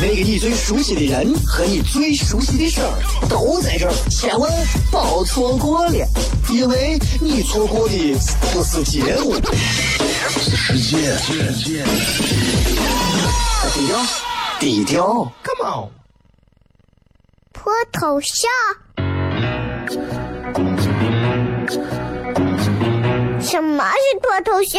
那个你最熟悉的人和你最熟悉的事儿都在这儿，千万别错过了，因为你错过的不是结果，是世界。低调，低调，Come on，脱头像？什么是脱头像？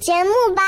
节目吧。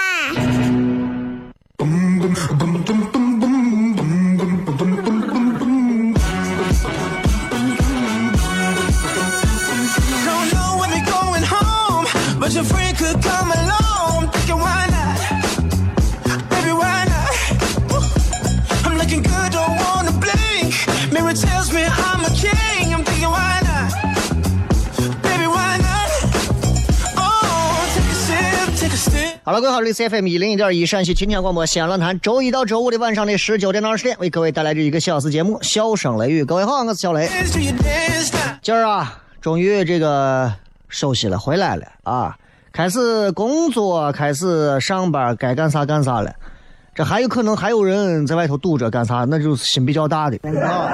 各位好，这里是 FM 一零一点一陕西秦腔广播西安论坛，周一到周五的晚上的十九点到二十点，为各位带来这一个小时节目《笑声雷雨》。各位好，我是小雷。今儿啊，终于这个休息了，回来了啊，开始工作，开始上班，该干啥干啥了。这还有可能还有人在外头堵着干啥？那就是心比较大的啊。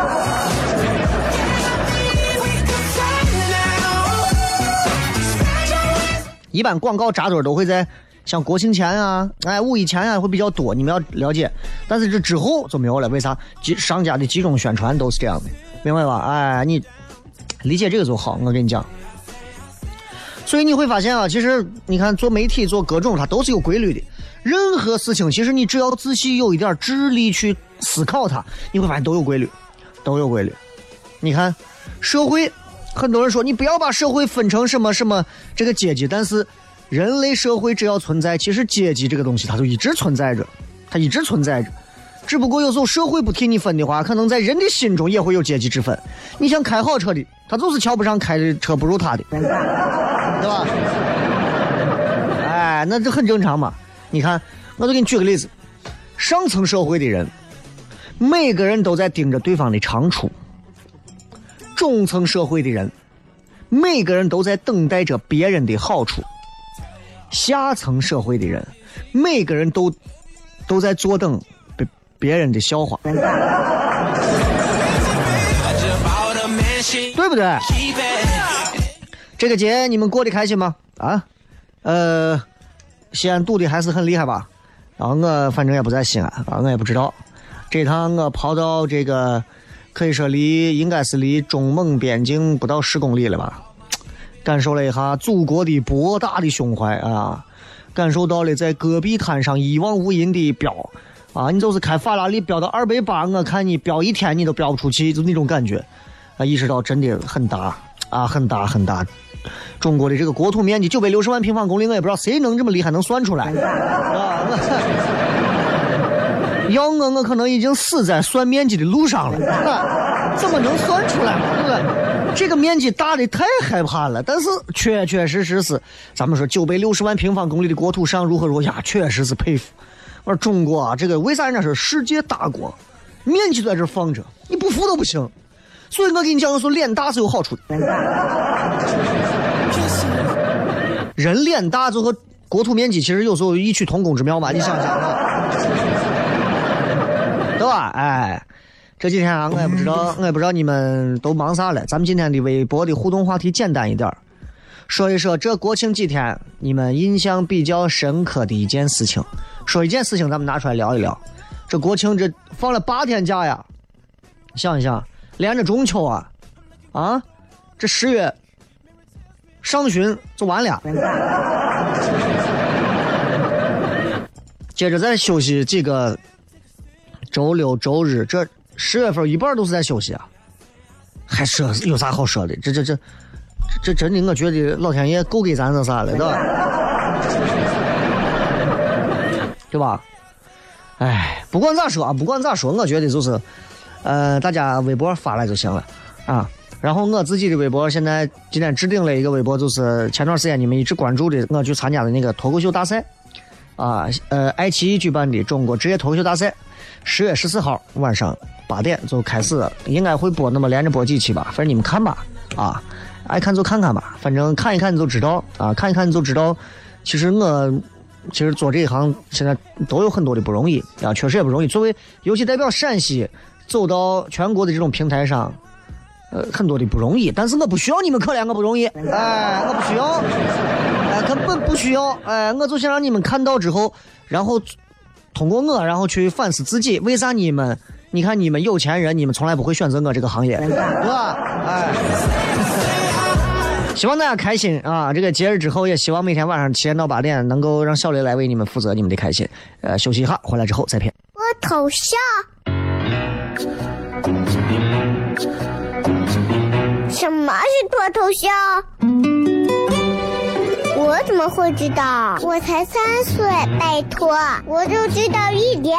一般广告扎堆都会在。像国庆前啊，哎，五一前啊会比较多，你们要了解。但是这之后就没有了，为啥？集商家的集中宣传都是这样的，明白吧？哎，你理解这个就好。我跟你讲，所以你会发现啊，其实你看做媒体做各种，它都是有规律的。任何事情，其实你只要仔细有一点智力去思考它，你会发现都有规律，都有规律。你看社会，很多人说你不要把社会分成什么什么这个阶级，但是。人类社会只要存在，其实阶级这个东西它就一直存在着，它一直存在着。只不过有时候社会不替你分的话，可能在人的心中也会有阶级之分。你像开好车的，他就是瞧不上开的车不如他的，对吧？哎，那这很正常嘛。你看，我就给你举个例子：上层社会的人，每个人都在盯着对方的长处；中层社会的人，每个人都在等待着别人的好处。下层社会的人，每个人都都在坐等别别人的笑话，对不对？这个节你们过得开心吗？啊，呃，西安堵的还是很厉害吧？然后我反正也不在西安，啊，我也不知道。这趟我跑到这个，可以说离应该是离中蒙边境不到十公里了吧。感受了一下祖国的博大的胸怀啊！感受到了在戈壁滩上一望无垠的飙啊！你就是开法拉利飙到二百八，我看你飙一天你都飙不出去，就那种感觉啊！意识到真的很大啊，很大很大。中国的这个国土面积九百六十万平方公里，我也不知道谁能这么厉害，能算出来啊！要我，我可能已经死在算面积的路上了，怎么能算出来？这个面积大的太害怕了，但是确确实实是，咱们说九百六十万平方公里的国土上如何如何呀，确实是佩服。我说中国啊，这个为啥人家说世界大国，面积在这放着，你不服都不行。所以我跟你讲，我说脸大是有好处的。人脸大就和国土面积其实有时候异曲同工之妙嘛，你想想啊，对吧？哎。这几天啊，我也不知道，我也不知道你们都忙啥了。咱们今天的微博的互动话题简单一点说一说这国庆几天你们印象比较深刻的一件事情。说一件事情，咱们拿出来聊一聊。这国庆这放了八天假呀，想一想，连着中秋啊，啊，这十月上旬就完了，接着再休息几个周六周日，这十月份一半都是在休息啊，还说有啥好说的？这这这这真的，我觉得老天爷够给咱那啥了，对吧？对吧？哎，不管咋说啊，不管咋说，我觉得就是，呃，大家微博发来就行了啊。然后我自己的微博现在今天置顶了一个微博，就是前段时间你们一直关注的，我去参加的那个脱口秀大赛。啊，呃，爱奇艺举办的中国职业脱口秀大赛，十月十四号晚上八点就开始，应该会播那么连着播几期吧，反正你们看吧，啊，爱看就看看吧，反正看一看你就知道，啊，看一看你就知道，其实我其实做这一行现在都有很多的不容易啊，确实也不容易。作为尤其代表陕西走到全国的这种平台上，呃，很多的不容易，但是我不需要你们可怜我不容易，哎，我不需要。哎根本不需要，哎，我就想让你们看到之后，然后通过我，然后去反思自己，为啥你们？你看你们有钱人，你们从来不会选择我这个行业，是吧？哎，希望大家开心啊！这个节日之后，也希望每天晚上七点到八点，能够让小雷来为你们负责你们的开心。呃，休息一下，回来之后再片。我头像？什么是脱头像？我怎么会知道？我才三岁，拜托，我就知道一点。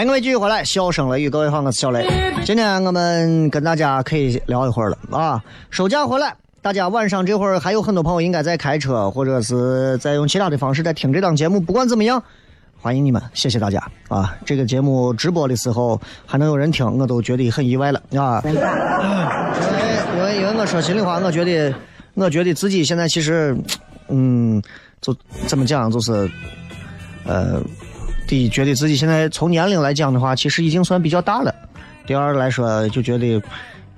欢迎各位继续回来，笑声雷雨，各位好，我是小雷。今天我们跟大家可以聊一会儿了啊。收假回来，大家晚上这会儿还有很多朋友应该在开车，或者是在用其他的方式在听这档节目。不管怎么样，欢迎你们，谢谢大家啊！这个节目直播的时候还能有人听，我都觉得很意外了啊。因为因为因为我说心里话，我觉得我觉得自己现在其实，嗯，就怎么讲，就是呃。第一，觉得自己现在从年龄来讲的话，其实已经算比较大了；第二来说，就觉得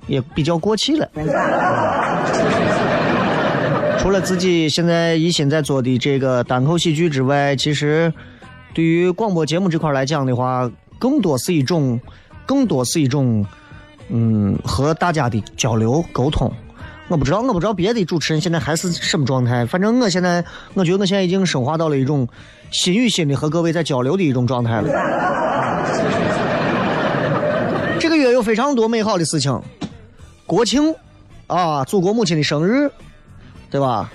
也比较过气了。除了自己现在一心在做的这个单口喜剧之外，其实对于广播节目这块来讲的话，更多是一种，更多是一种，嗯，和大家的交流沟通。我不知道，我不知道别的主持人现在还是什么状态。反正我现在，我觉得我现在已经升华到了一种心与心的和各位在交流的一种状态了。这个月有非常多美好的事情，国庆啊，祖国母亲的生日，对吧？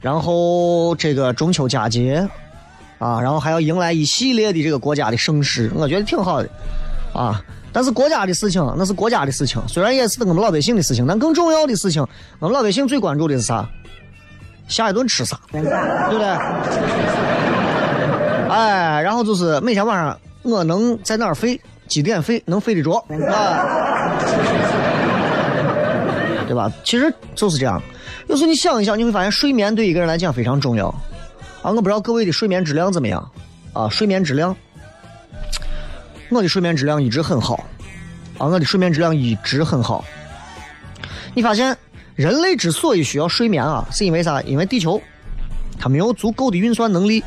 然后这个中秋佳节啊，然后还要迎来一系列的这个国家的盛事，我觉得挺好的啊。但是国家的事情那是国家的事情，虽然也是我们老百姓的事情，但更重要的事情，我们老百姓最关注的是啥？下一顿吃啥？对不对？哎，然后就是每天晚上我能在哪儿睡，几点睡，能睡得着，啊，对吧？其实就是这样。有时候你想一想，你会发现睡眠对一个人来讲非常重要。啊，我不知道各位的睡眠质量怎么样？啊，睡眠质量。我的睡眠质量一直很好，啊，我的睡眠质量一直很好。你发现人类之所以需要睡眠啊，是因为啥？因为地球它没有足够的运算能力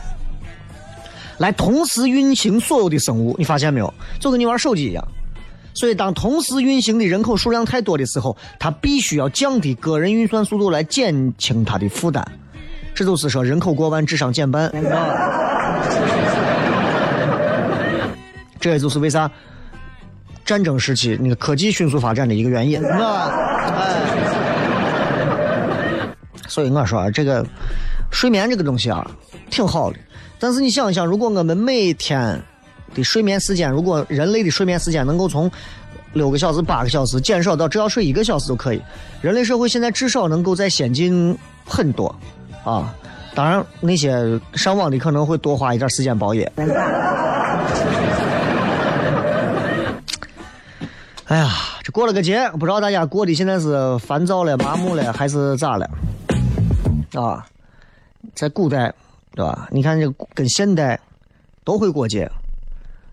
来同时运行所有的生物。你发现没有？就跟你玩手机一样。所以当同时运行的人口数量太多的时候，它必须要降低个人运算速度来减轻它的负担。这就是说，人口过万，智商减半。这也就是为啥战争时期那个科技迅速发展的一个原因，是吧？哎，所以我说，这个睡眠这个东西啊，挺好的。但是你想一想，如果我们每天的睡眠时间，如果人类的睡眠时间能够从六个小时、八个小时减少到只要睡一个小时就可以，人类社会现在至少能够再先进很多啊。当然，那些上网的可能会多花一点时间包夜。哎呀，这过了个节，不知道大家过的现在是烦躁了、麻木了，还是咋了？啊，在古代，对吧？你看这跟现代都会过节。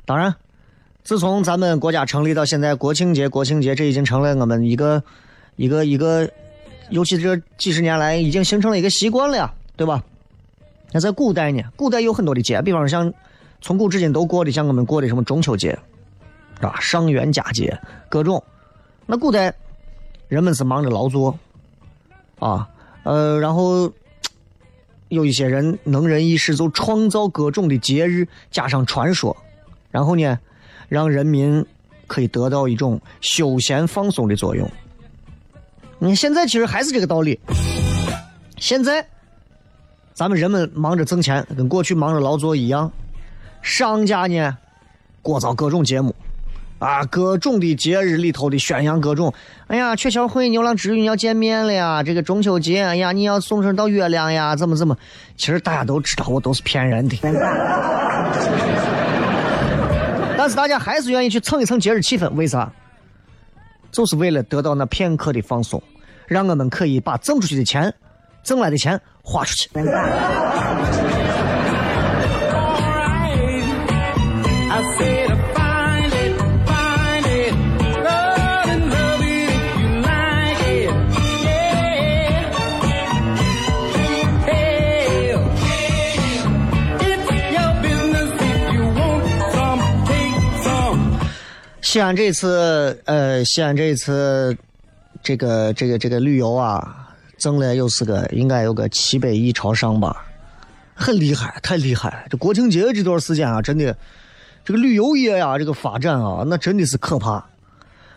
当然，自从咱们国家成立到现在，国庆节、国庆节，这已经成了我们一个、一个、一个，尤其这几十年来，已经形成了一个习惯了呀，对吧？那在古代呢？古代有很多的节，比方说像从古至今都过的，像我们过的什么中秋节。啊，上元佳节，各种。那古代人们是忙着劳作，啊，呃，然后有一些人能人异士，就创造各种的节日，加上传说，然后呢，让人民可以得到一种休闲放松的作用。你现在其实还是这个道理。现在咱们人们忙着挣钱，跟过去忙着劳作一样。商家呢，过造各种节目。啊，各种的节日里头的宣扬各种，哎呀，鹊桥会牛郎织女要见面了呀，这个中秋节，哎呀，你要送上到月亮呀，怎么怎么？其实大家都知道，我都是骗人的。但是大家还是愿意去蹭一蹭节日气氛，为啥？就是为了得到那片刻的放松，让我们可以把挣出去的钱，挣来的钱花出去。西安这次，呃，西安这次，这个这个这个旅游啊，挣了有是个应该有个七百亿朝上吧，很厉害，太厉害了。这国庆节这段时间啊，真的，这个旅游业呀，这个发展啊，那真的是可怕。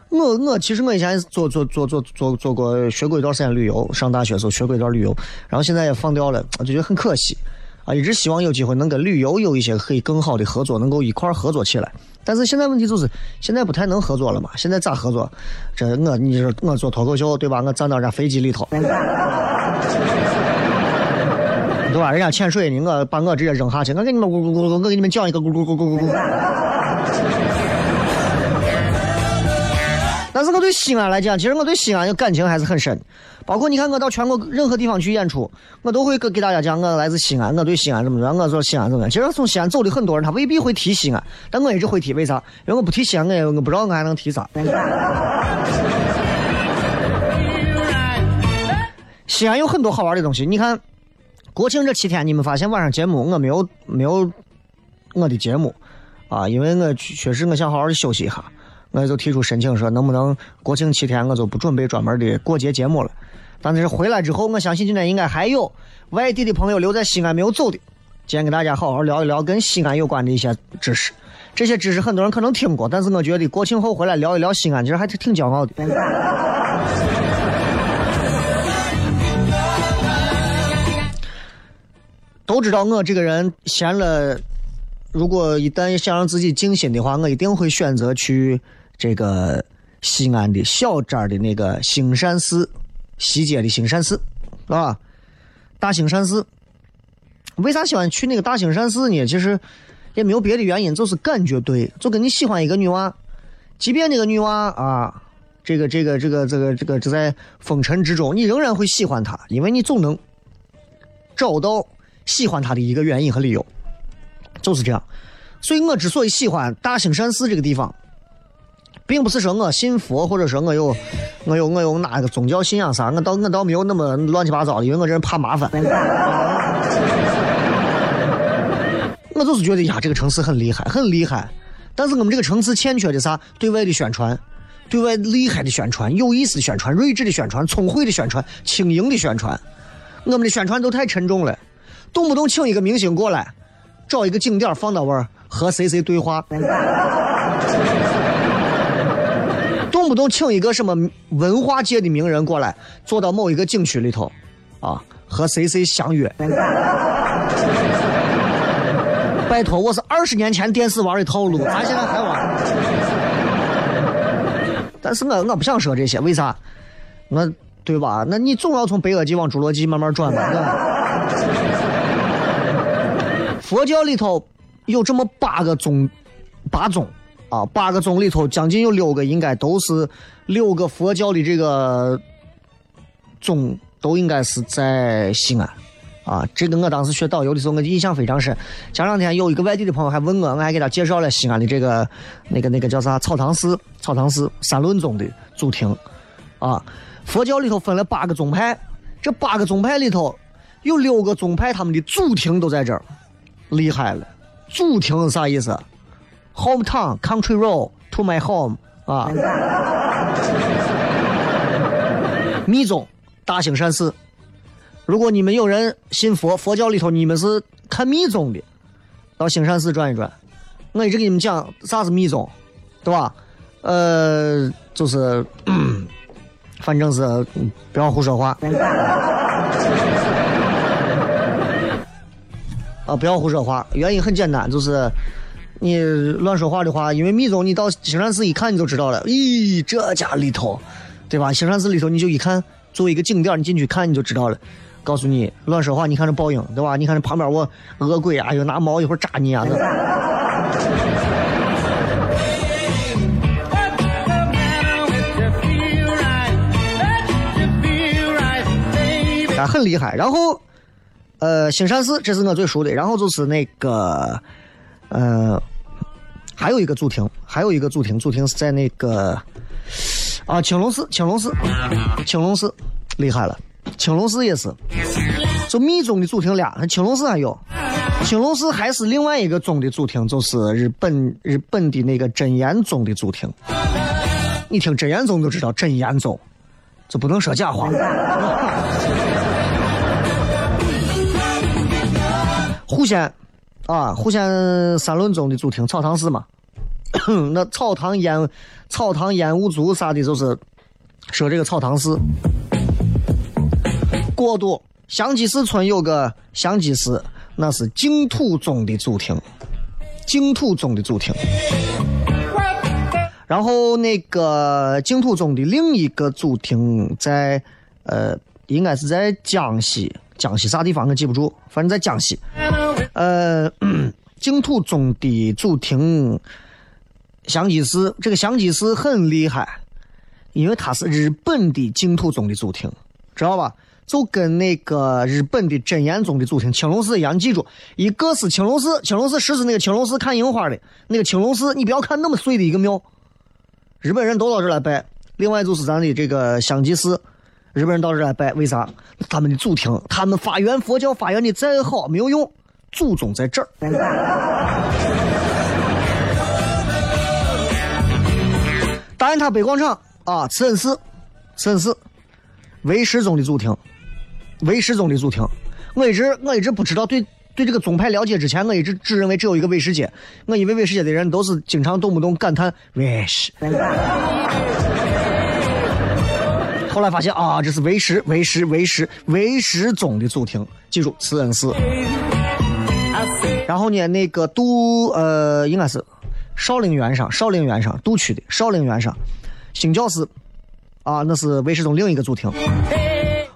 我我其实我以前做做做做做做过学过一段时间旅游，上大学时候学过一段旅游，然后现在也放掉了，我就觉得很可惜啊，一直希望有机会能跟旅游有一些可以更好的合作，能够一块合作起来。但是现在问题就是，现在不太能合作了嘛？现在咋合作？这我你说我做脱口秀对吧？我站到人家飞机里头，对吧？人家潜水呢，我把我直接扔下去，我给你们咕咕咕，我给你们讲一个咕咕咕咕咕咕。但是我对西安来讲，其实我对西安的感情还是很深。包括你看，我到全国任何地方去演出，我都会给给大家讲我来自西安，我对西安怎么样，我说西安怎么样。其实从西安走的很多人，他未必会提西安，但我一直会提，为啥？因为我不提西安，我也我不知道我还能提啥。西安有很多好玩的东西，你看，国庆这七天，你们发现晚上节目我没有没有我的节目啊？因为我确实我想好好的休息一下。我就提出申请说，能不能国庆七天我就不准备专门的过节节目了。但是回来之后，我相信今天应该还有外地的朋友留在西安没有走的。今天跟大家好好聊一聊跟西安有关的一些知识。这些知识很多人可能听过，但是我觉得国庆后回来聊一聊西安，其实还是挺骄傲的。都知道我这个人闲了，如果一旦想让自己静心的话，我一定会选择去。这个西安的小寨的那个兴善寺，西街的兴善寺，啊，大兴善寺。为啥喜欢去那个大兴善寺呢？其实也没有别的原因，就是感觉对，就跟你喜欢一个女娃，即便那个女娃啊，这个这个这个这个这个就在风尘之中，你仍然会喜欢她，因为你总能找到喜欢她的一个原因和理由，就是这样。所以我之所以喜欢大兴善寺这个地方。并不是说我信佛，或者说我有，我有我有哪个宗教信仰啥，我倒我倒没有那么乱七八糟的，因为我这人怕麻烦。我就是觉得呀，这个城市很厉害，很厉害。但是我们这个城市欠缺的啥？对外的宣传，对外厉害的宣传，有意思的宣传，睿智的宣传，聪慧的宣传，轻盈的宣传。我们的宣传都太沉重了，动不动请一个明星过来，找一个景点放到位儿和谁谁对话。不动请一个什么文化界的名人过来，坐到某一个景区里头，啊，和谁谁相约。拜托，我是二十年前电视玩的套路，咱现在还玩。但是我我不想说这些，为啥？我对吧？那你总要从白垩纪往侏罗纪慢慢转吧。佛教里头有这么八个宗，八宗啊，八个宗里头将近有六个应该都是六个佛教的这个宗都应该是在西安。啊，这个我当时学导游的时候，我印象非常深。前两天有一个外地的朋友还问我，我还给他介绍了西安的这个那个那个叫啥草堂寺，草堂寺三论宗的祖庭。啊，佛教里头分了八个宗派，这八个宗派里头有六个宗派，他们的祖庭都在这儿，厉害了。祖庭是啥意思？Hometown, country road to my home。啊，密宗大兴善寺。如果你们有人信佛，佛教里头你们是看密宗的，到兴善寺转一转。我一直给你们讲啥是密宗，对吧？呃，就是，反正是不要胡说话。啊，不要胡说话。原因很简单，就是你乱说话的话，因为密宗你到兴善寺一看你就知道了。咦，这家里头，对吧？兴善寺里头你就一看，作为一个景点，你进去看你就知道了。告诉你，乱说话！你看这报应，对吧？你看这旁边我恶鬼啊，又拿矛一会儿扎你啊！啊，很厉害。然后，呃，兴善寺这是我最熟的。然后就是那个，呃，还有一个祖庭，还有一个祖庭，祖庭是在那个啊，青龙寺，青龙寺，青龙寺，厉害了。青龙寺也是，就密宗的祖庭俩，青龙寺还有，青龙寺还是另外一个宗的祖庭，就是日本日本的那个真言宗的祖庭。你听真言宗就知道，真言宗就不能说假话。户县啊，户县三论宗的主庭草堂寺嘛，那草堂烟草堂烟雾族啥的，就是说这个草堂寺。过渡香积寺村有个香积寺，那是净土宗的祖庭，净土宗的祖庭。然后那个净土宗的另一个祖庭在呃，应该是在江西，江西啥地方我记不住，反正在江西。呃，净土宗的祖庭香积寺，这个香积寺很厉害，因为它是日本的净土宗的祖庭，知道吧？就跟那个日本的真言宗的祖庭青龙寺一样，记住，一个是青龙寺，青龙寺实是那个青龙寺看樱花的那个青龙寺，你不要看那么碎的一个庙，日本人都到这来拜。另外就是咱的这个香积寺，日本人到这来拜，为啥？他们的祖庭，他们发源佛教发源的再好没有用，祖宗在这儿。大雁塔北广场啊，慈恩寺，慈恩寺，唯识宗的祖庭。唯识宗的祖庭，我一直我一直不知道对对这个宗派了解之前，我一直只认为只有一个唯识界。我以为唯识界的人都是经常动不动感叹唯识，后来发现啊，这是唯识唯识唯识唯识宗的祖庭。记住慈恩寺。然后呢，那个杜呃，应该是少陵园上少陵园上杜区的少陵园上兴教寺啊，那是唯识宗另一个祖庭。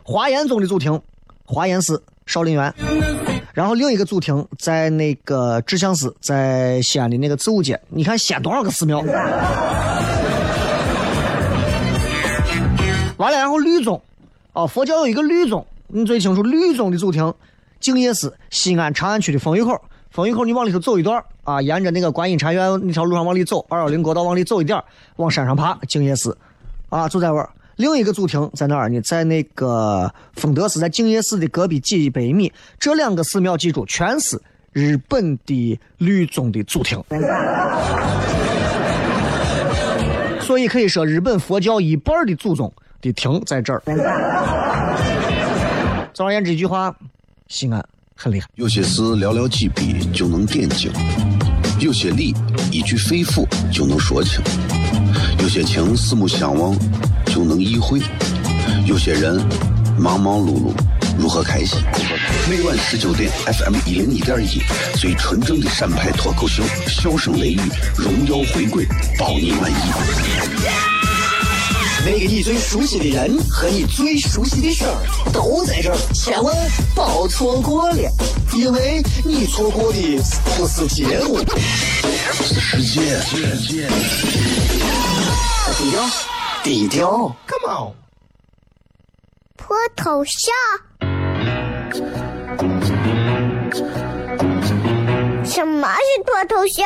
华严宗的祖庭，华严寺少林园，然后另一个祖庭在那个智相寺，在西安的那个子午街。你看西安多少个寺庙？完了，然后律宗，啊，佛教有一个律宗，你最清楚律宗的祖庭，净业寺，西安长安区的丰裕口。丰裕口，你往里头走一段啊，沿着那个观音禅院那条路上往里走，二幺零国道往里走一点往山上爬，净业寺，啊，就在那儿。另一个祖庭在哪儿呢？在那个丰德寺，在净业寺的隔壁几百米。这两个寺庙，记住，全是日本的律宗的祖庭。所以可以说，日本佛教一半的祖宗的停在这儿。总而言之，一句话，西安很厉害。有些事寥寥几笔就能点睛，有些理一句肺腑就能说清。有些情四目相望就能意会，有些人忙忙碌碌如何开心？每晚十九点，FM 一零一点一，最纯正的陕派脱口秀，笑声雷雨，荣耀回归，包你满意。那个你最熟悉的人和你最熟悉的事儿都在这儿，千万别错过了，因为你错过的不是节目，是时间。低调，低调，Come on。脱头像？什么是脱头像？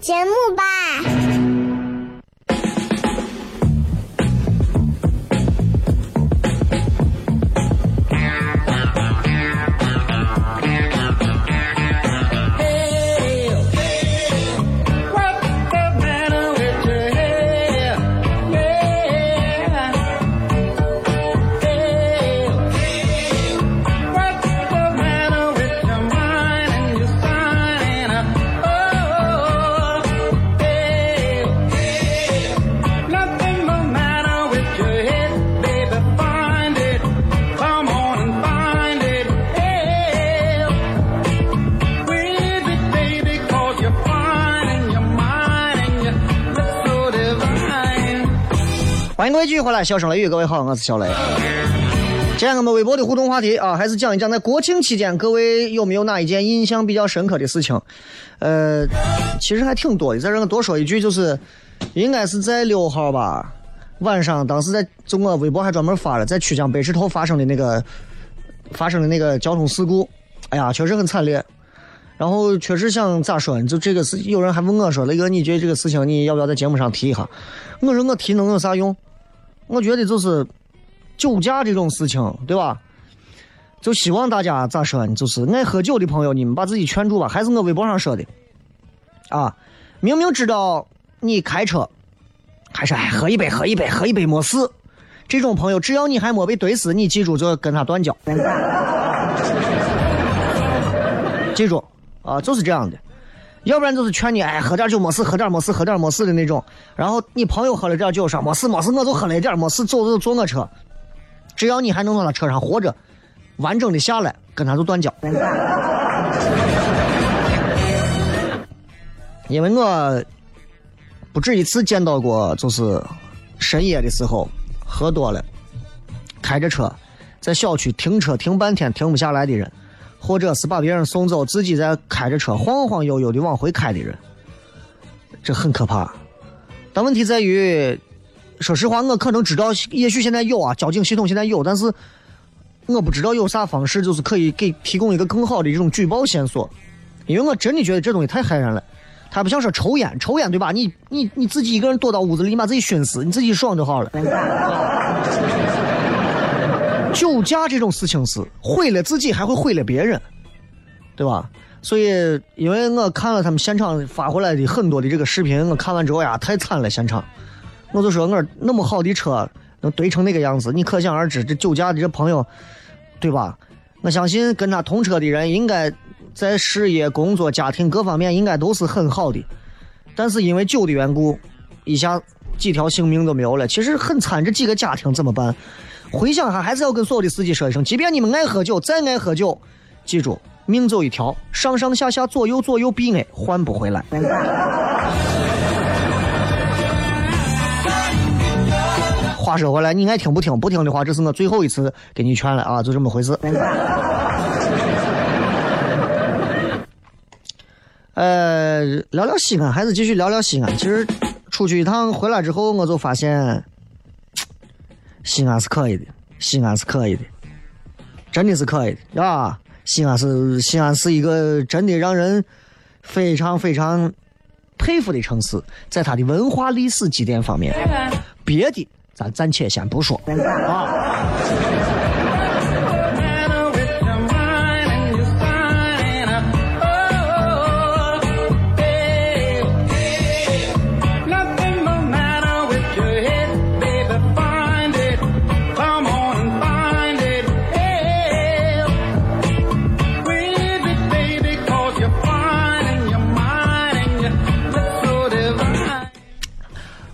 节目吧。欢迎各位继续回来，笑声雷雨，各位好，我是小雷。今天我们微博的互动话题啊，还是讲一讲在国庆期间，各位有没有哪一件印象比较深刻的事情？呃，其实还挺多的，在这我多说一句，就是应该是在六号吧，晚上，当时在就我微博还专门发了，在曲江北石头发生的那个发生的那个交通事故，哎呀，确实很惨烈。然后确实想咋说呢？就这个事，有人还问我说：“雷哥，你觉得这个事情你要不要在节目上提一下？”我说：“我提能有啥用？我觉得就是酒驾这种事情，对吧？就希望大家咋说呢？就是爱喝酒的朋友，你们把自己劝住吧。还是我微博上说的啊，明明知道你开车，还是哎喝一杯，喝一杯，喝一杯没事。这种朋友，只要你还没被怼死，你记住就跟他断交。记住。啊，就是这样的，要不然就是劝你，哎，喝点酒没事，喝点没事，喝点没事的那种。然后你朋友喝了点酒说没事没事，我就喝了一点没事，走就坐我车。只要你还能从他车上活着，完整的下来，跟他就断交。因为我不止一次见到过，就是深夜的时候喝多了，开着车在小区停车停半天停不下来的人。或者是把别人送走，自己在开着车晃晃悠悠的往回开的人，这很可怕。但问题在于，说实话，我可能知道，也许现在有啊，交警系统现在有，但是我不知道有啥方式，就是可以给提供一个更好的这种举报线索。因为我真的觉得这东西太害人了，他不像说抽烟，抽烟对吧？你你你自己一个人躲到屋子里，把自己熏死，你自己爽就好了。酒驾这种事情是毁了自己，还会毁了别人，对吧？所以，因为我看了他们现场发回来的很多的这个视频，我看完之后呀，太惨了，现场。我就说，我那么好的车能堆成那个样子，你可想而知，这酒驾的这朋友，对吧？我相信跟他同车的人，应该在事业、工作、家庭各方面应该都是很好的，但是因为酒的缘故，一下几条性命都没有了，其实很惨。这几个家庭怎么办？回想下，还是要跟所有的司机说一声：，即便你们爱喝酒，再爱喝酒，记住，命就一条，上上下下、左右左右、避爱，换不回来。话说回来，你爱听不听？不听的话，这是我最后一次给你劝了啊，就这么回事。呃，聊聊西安，还是继续聊聊西安。其实出去一趟回来之后，我就发现。西安是可以的，西安是可以的，真的是可以的啊！西安是西安是一个真的让人非常非常佩佩服的城市，在它的文化历史积淀方面，别的咱暂且先不说啊。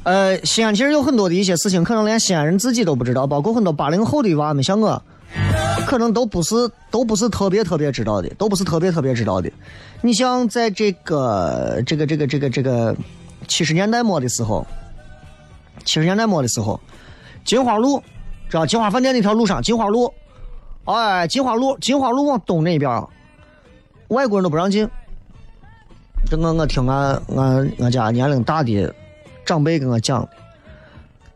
呃，西安其实有很多的一些事情，可能连西安人自己都不知道，包括很多八零后的娃们，像我，可能都不是都不是特别特别知道的，都不是特别特别知道的。你像在这个这个这个这个这个七十年代末的时候，七十年代末的时候，金花路，知道金花饭店那条路上，金花路，哎，金花路，金花路往东那边，外国人都不让进。这我我听俺俺俺家年龄大的。长辈跟我讲的，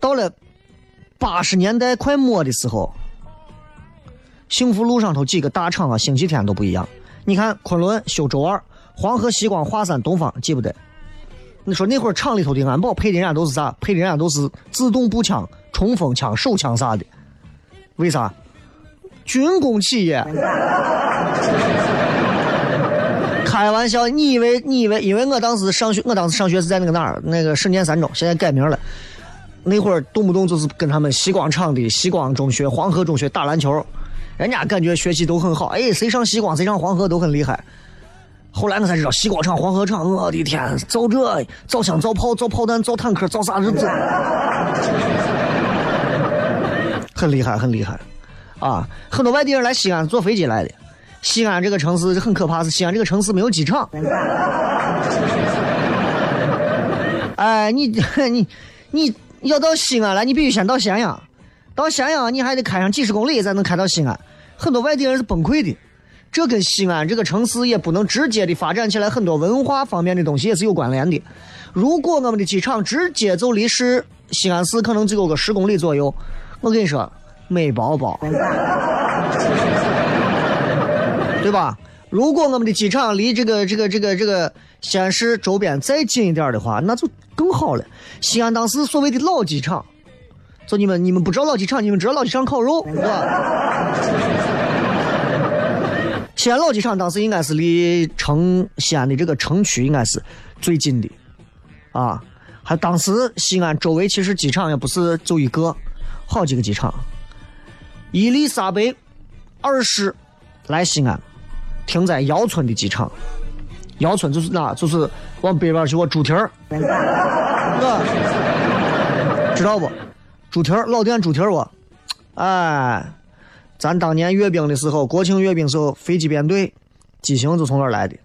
到了八十年代快末的时候，幸福路上头几个大厂啊，星期天都不一样。你看昆仑修周二，黄河、西光、华山、东方，记不得？你说那会儿厂里头的安保配的人家都是啥？配的人家都是自动步枪、冲锋枪、手枪啥的。为啥？军工企业。开玩笑，你以为你以为？因为我当时上学，我当时上学是在那个哪儿？那个省念三中，现在改名了。那会儿动不动就是跟他们西光厂的西光中学、黄河中学打篮球，人家感觉学习都很好。哎，谁上西光，谁上黄河都很厉害。后来我才知道，西光厂、黄河厂，我的天，造这造枪、造炮、造炮弹、造坦克、造啥子？很厉害，很厉害。啊，很多外地人来西安坐飞机来的。西安这个城市很可怕，是西安这个城市没有机场。哎，你 你你要到西安来，你必须先到咸阳，到咸阳你还得开上几十公里才能开到西安。很多外地人是崩溃的，这跟西安这个城市也不能直接的发展起来，很多文化方面的东西也是有关联的。如果我们的机场直接就离市西安市可能就有个十公里左右，我跟你说美宝宝。对吧？如果我们的机场离这个、这个、这个、这个西安市周边再近一点的话，那就更好了。西安当时所谓的老机场，就你们你们不知道老机场，你们知道老机场烤肉，是吧？西安老机场当时应该是离城西安的这个城区应该是最近的，啊，还当时西安周围其实机场也不是就一个，好几个机场。伊丽莎白二世来西安。停在姚村的机场，姚村就是哪？就是往北边去我猪蹄儿，知道不？猪蹄儿老店猪蹄儿我，哎，咱当年阅兵的时候，国庆阅兵时候，飞机编队机型就从那儿来的，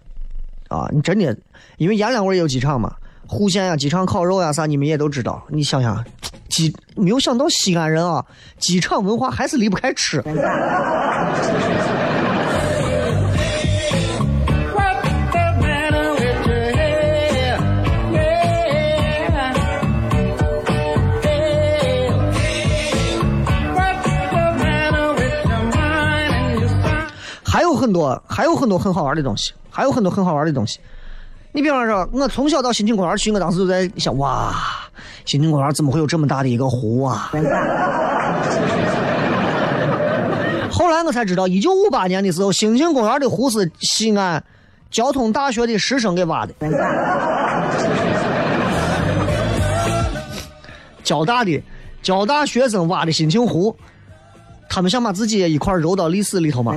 啊，你真的，因为阎良味也有机场嘛，户县呀，机场烤肉呀啥，你们也都知道。你想想，机没有想到西安人啊，机场文化还是离不开吃。很多还有很多很好玩的东西，还有很多很好玩的东西。你比方说，我从小到新庆公园去，我当时就在想，哇，新庆公园怎么会有这么大的一个湖啊？后来我才知道，一九五八年的时候，新庆公园的湖是西安交通大学的师生给挖的，交大的交大学生挖的新庆湖，他们想把自己也一块揉到历史里头吗？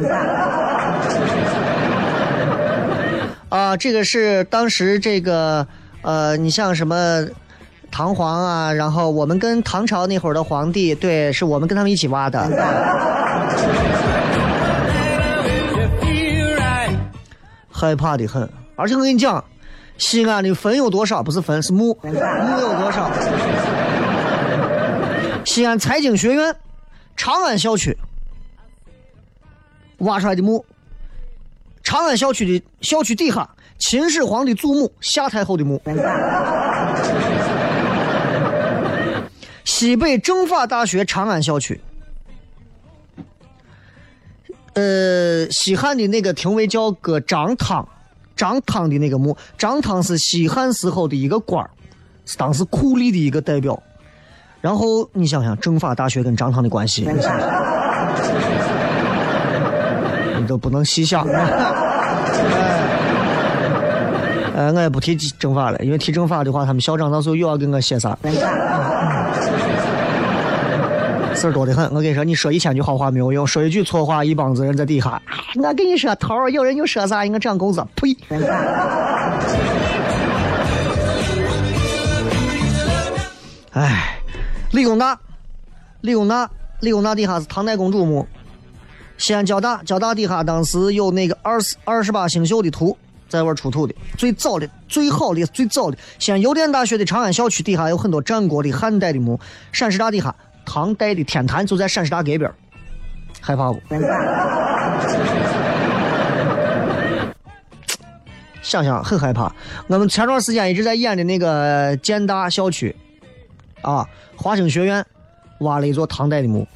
啊，这个是当时这个呃，你像什么唐皇啊，然后我们跟唐朝那会儿的皇帝，对，是我们跟他们一起挖的，害怕的很。而且我跟你讲，西安的坟有多少？不是坟，是墓，墓有多少？西安财经学院长安校区挖出来的墓。长安校区的校区底下，秦始皇的祖母夏太后的墓。西北政法大学长安校区，呃，西汉的那个廷尉叫个张汤，张汤的那个墓，张汤是西汉时候的一个官儿，是当时酷吏的一个代表。然后你想想，政法大学跟张汤的关系，都不能细想。呃，我也不提政法了，因为提政法的话，他们校长到时候又要给我写啥。事儿多得很，我跟你说，你说一千句好话没有用，说一句错话，一帮子人在底下。我跟你说，头儿有人就说啥，应该涨工资，呸！哎，理工大，理工大，理工大底下是唐代公主墓。西安交大，交大底下当时有那个二十二十八星宿的图，在玩出土的，最早的、最好的、最早的。西安邮电大学的长安校区底下有很多战国的、汉代的墓，陕师大底下。唐代的天坛就在陕师大隔壁害怕不？想想很害怕。我们前段时间一直在演的那个建大校区，啊，华兴学院挖了一座唐代的墓。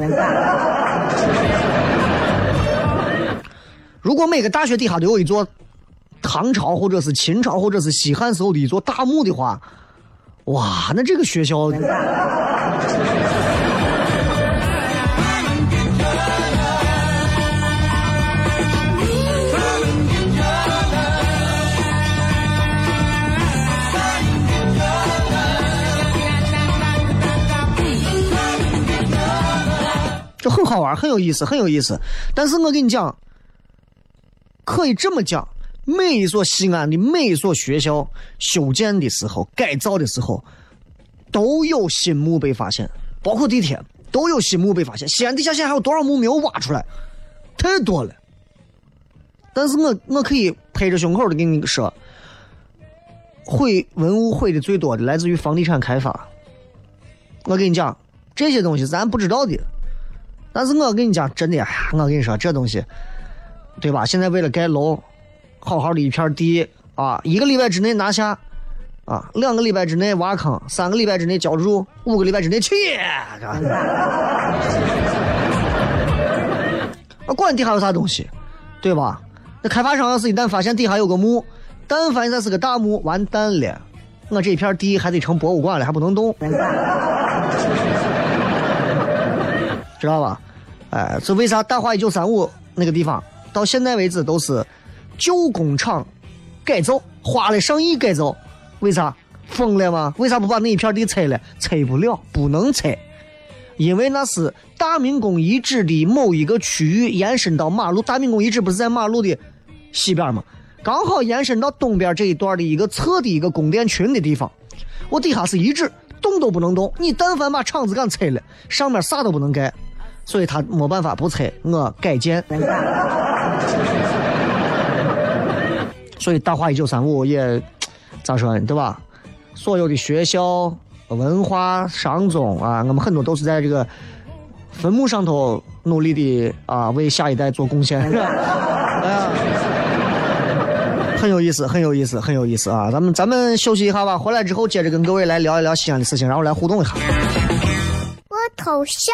如果每个大学底下都有一座唐朝或者是秦朝或者是西汉时候的一座大墓的话，哇，那这个学校。这很好玩，很有意思，很有意思。但是我跟你讲，可以这么讲，每一所西安的每一所学校修建的时候、改造的时候，都有新墓被发现，包括地铁都有新墓被发现。西安地下现在还有多少墓没有挖出来？太多了。但是我我可以拍着胸口的跟你说，毁文物毁的最多的来自于房地产开发。我跟你讲，这些东西咱不知道的。但是我跟你讲，真的，我跟你说，这东西，对吧？现在为了盖楼，好好的一片地啊，一个礼拜之内拿下，啊，两个礼拜之内挖坑，三个礼拜之内浇筑，五个礼拜之内去，啊，管地下有啥东西，对吧？那开发商要是一旦发现地下有个墓，但凡它是个大墓，完蛋了，我这片地还得成博物馆了，还不能动。知道吧？哎，这为啥大话一九三五那个地方到现在为止都是旧工厂改造，花了上亿改造？为啥？疯了吗？为啥不把那一片地拆了？拆不了，不能拆，因为那是大明宫遗址的某一个区域，延伸到马路。大明宫遗址不是在马路的西边吗？刚好延伸到东边这一段的一个侧的一个宫殿群的地方。我底下是遗址，动都不能动。你但凡把厂子敢拆了，上面啥都不能盖。所以他没办法不拆，我改建。所以大话一九三五也咋说呢，对吧？所有的学校、文化、商宗啊，我们很多都是在这个坟墓上头努力的啊，为下一代做贡献。哎呀，很有意思，很有意思，很有意思啊！咱们咱们休息一下吧，回来之后接着跟各位来聊一聊西安的事情，然后来互动一下。我头像。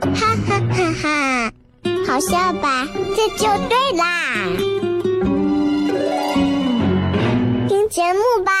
哈哈哈哈。好笑吧？这就对啦，听节目吧。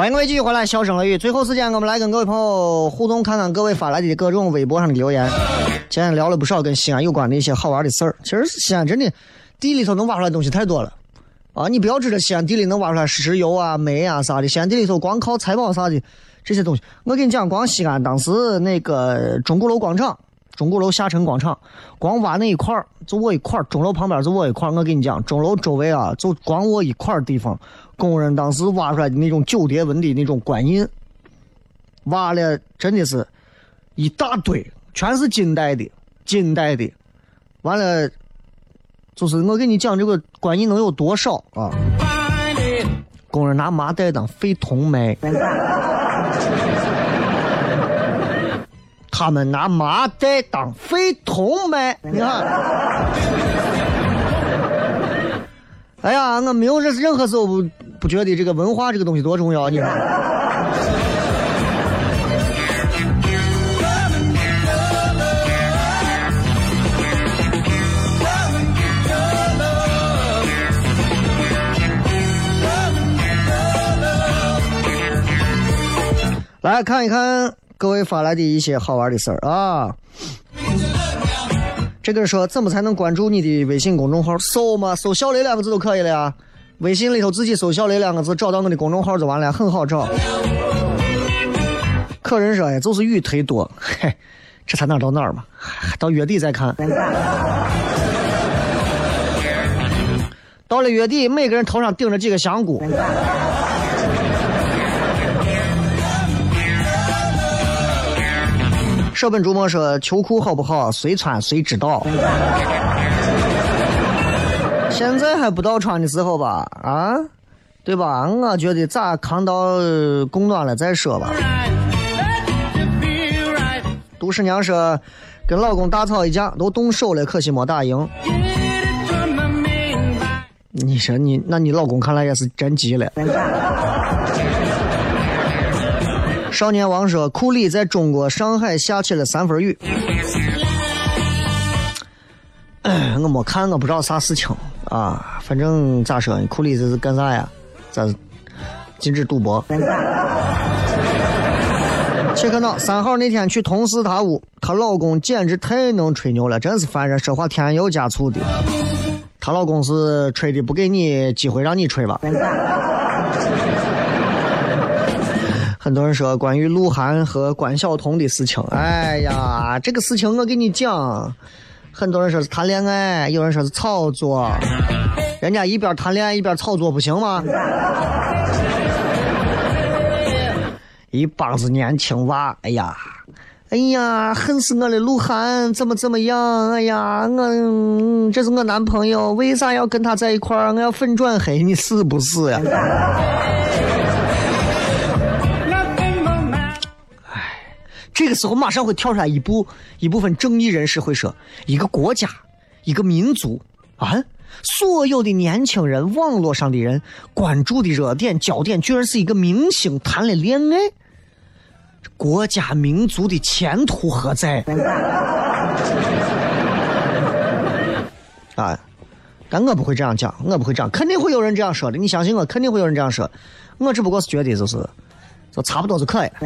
欢迎各位继续回来，笑声雷雨。最后时间，我们来跟各位朋友互动，看看各位发来的各种微博上的留言。今天聊了不少跟西安有关的一些好玩的事儿。其实西安真的地里头能挖出来东西太多了啊！你不要指着西安地里能挖出来石油啊、煤啊啥的，西安地里头光靠财宝啥的这些东西。我跟你讲，光西安当时那个钟鼓楼广场、钟鼓楼下沉广场，光挖那一块儿，就我一块儿，钟楼旁边就我一块儿。我跟你讲，钟楼周围啊，就光我一块儿地方。工人当时挖出来的那种九叠纹的那种官印，挖了真的是一大堆，全是金代的，金代的。完了，就是我跟你讲，这个官印能有多少啊？工人拿麻袋当废铜卖，他们拿麻袋当废铜卖，你看。哎呀，我没有任任何时候不不觉得这个文化这个东西多重要，你说？来看一看各位发来的一些好玩的事儿啊。这个说怎么才能关注你的微信公众号？搜嘛，搜“小雷”两个字就可以了呀。微信里头自己搜“小雷”两个字，找到我的公众号就完了，很好找。客人说呀，就是雨忒多，嘿，这才哪到哪儿嘛？到月底再看。到了月底，每个人头上顶着几个香菇。舍本逐末说秋裤好不好？随穿随知道。现在还不到穿的时候吧？啊，对吧？我觉得咋扛到供暖了再说吧。杜十娘说，跟老公大吵一架，都动手了，可惜没打赢。你说你，那你老公看来也是真急了。少年王说：“库里在中国上海下起了三分雨。”我没看，我不知道啥事情啊。反正咋说，库里这是干啥呀？咋禁止赌博？切克闹三号那天去同事他屋，她老公简直太能吹牛了，真是烦人，说话添油加醋的。她老公是吹的不给你机会让你吹吧？很多人说关于鹿晗和关晓彤的事情，哎呀，这个事情我给你讲。很多人说是谈恋爱，有人说是炒作，人家一边谈恋爱一边炒作不行吗？一帮子年轻娃，哎呀，哎呀，恨死我了！鹿晗怎么怎么样？哎呀，我这是我男朋友，为啥要跟他在一块儿？我要粉转黑，你是不是呀？这个时候马上会跳出来一部一部分正义人士会说，一个国家，一个民族啊，所有的年轻人，网络上的人关注的热点焦点，居然是一个明星谈了恋爱，国家民族的前途何在？啊，但我不会这样讲，我不会这样，肯定会有人这样说的，你相信我，肯定会有人这样说，我只不过是觉得就是，就差不多就可以了。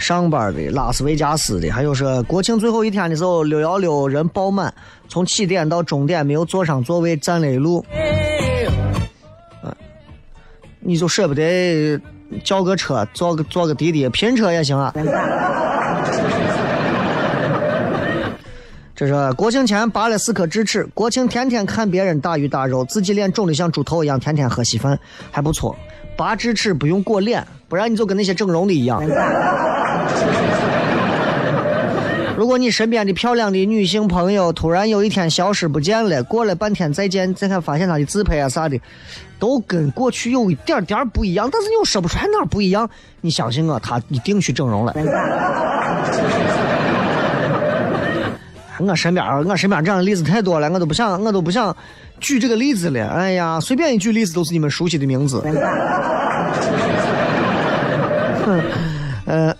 上班的、拉斯维加斯的，还有说国庆最后一天的时候，六幺六人爆满，从起点到终点没有坐上座位，站了一路。你就舍不得叫个车，坐个坐个滴滴，拼车也行啊。这是国庆前拔了四颗智齿，国庆天天看别人大鱼大肉，自己脸肿的像猪头一样，天天喝稀饭，还不错。拔智齿不用过脸，不然你就跟那些整容的一样。如果你身边的漂亮的女性朋友突然有一天消失不见了，过了半天再见，再看发现她的自拍啊啥的，都跟过去有一点点不一样，但是你又说不出来哪不一样。你相信我，她一定去整容了。我身边我身边这样的例子太多了，我都不想，我都不想举这个例子了。哎呀，随便一举例子都是你们熟悉的名字。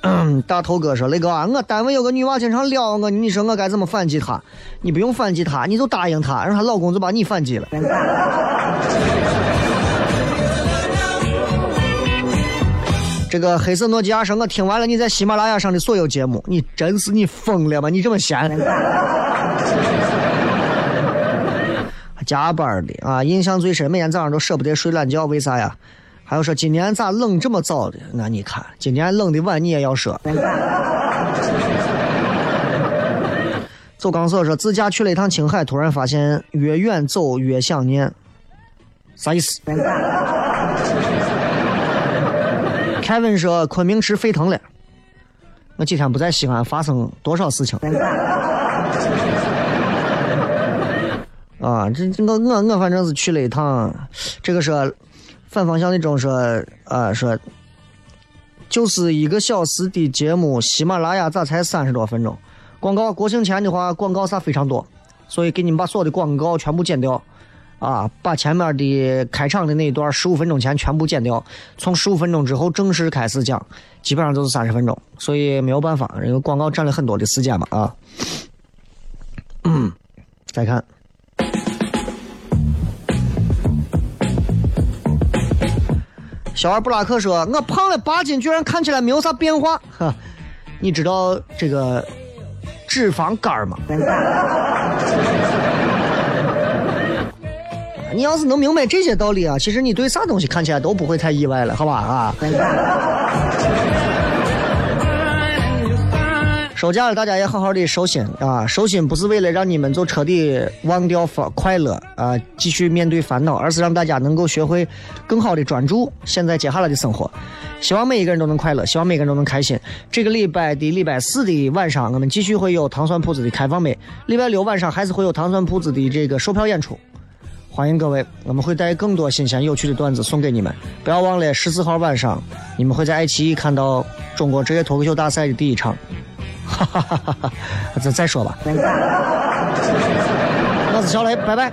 嗯。大头哥说：“雷哥，我单位有个女娃经常撩我，你说我该怎么反击她？你不用反击她，你就答应她，让她老公就把你反击了。”这个黑色诺基亚说：“我听完了你在喜马拉雅上的所有节目，你真是你疯了吗？你这么闲？” 加班的啊，印象最深，每天早上都舍不得睡懒觉，为啥呀？还有说今年咋冷这么早的？那你看，今年冷的晚你也要说。走钢索说自驾去了一趟青海，突然发现越远走越想念，啥意思？Kevin 说昆明池沸腾了，我几天不在西安，发生多少事情？啊，这我我我反正是去了一趟，这个说反方向的中说啊说，就是一个小时的节目，喜马拉雅咋才三十多分钟？广告国庆前的话，广告啥非常多，所以给你们把所有的广告全部剪掉，啊，把前面的开场的那一段十五分钟前全部剪掉，从十五分钟之后正式开始讲，基本上都是三十分钟，所以没有办法，因为广告占了很多的时间嘛啊。嗯，再看。小二布拉克说：“我胖了八斤，居然看起来没有啥变化。”哈，你知道这个脂肪肝吗？你要是能明白这些道理啊，其实你对啥东西看起来都不会太意外了，好吧？啊。收假了，大家也好好的收心啊！收心不是为了让你们就彻底忘掉烦快乐啊，继续面对烦恼，而是让大家能够学会更好的专注现在接下来的生活。希望每一个人都能快乐，希望每个人都能开心。这个礼拜的礼拜四的晚上，我们继续会有糖蒜铺子的开放麦；礼拜六晚上还是会有糖蒜铺子的这个售票演出。欢迎各位，我们会带更多新鲜有趣的段子送给你们。不要忘了十四号晚上，你们会在爱奇艺看到中国职业脱口秀大赛的第一场。哈哈哈哈哈！再再说吧。我是小雷，拜拜。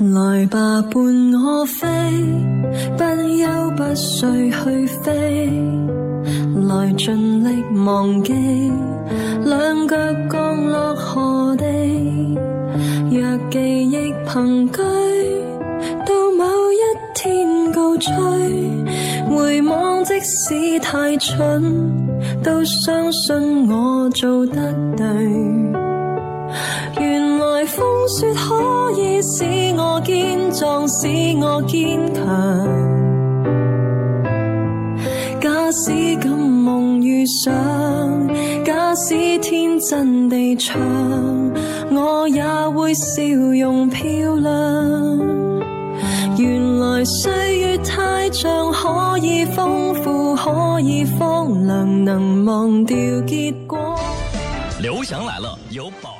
来吧，伴我飞，不休不睡去飞，来尽力忘记，两脚降落何地。记忆凭据，到某一天告吹，回望即使太蠢，都相信我做得对。原来风雪可以使我坚壮，使我坚强。假使敢梦遇上，假使天真地唱。我也会笑容漂亮。原来岁月太长，可以丰富，可以荒凉，能忘掉结果。刘翔来了，有宝。